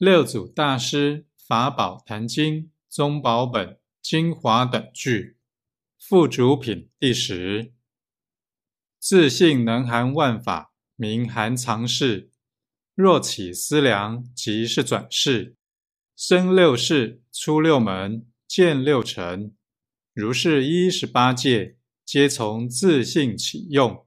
六祖大师法宝坛经宗宝本精华等句，附主品第十。自性能含万法，名含藏事。若起思量，即是转世。生六世，出六门，见六尘。如是一十八界，皆从自性起用。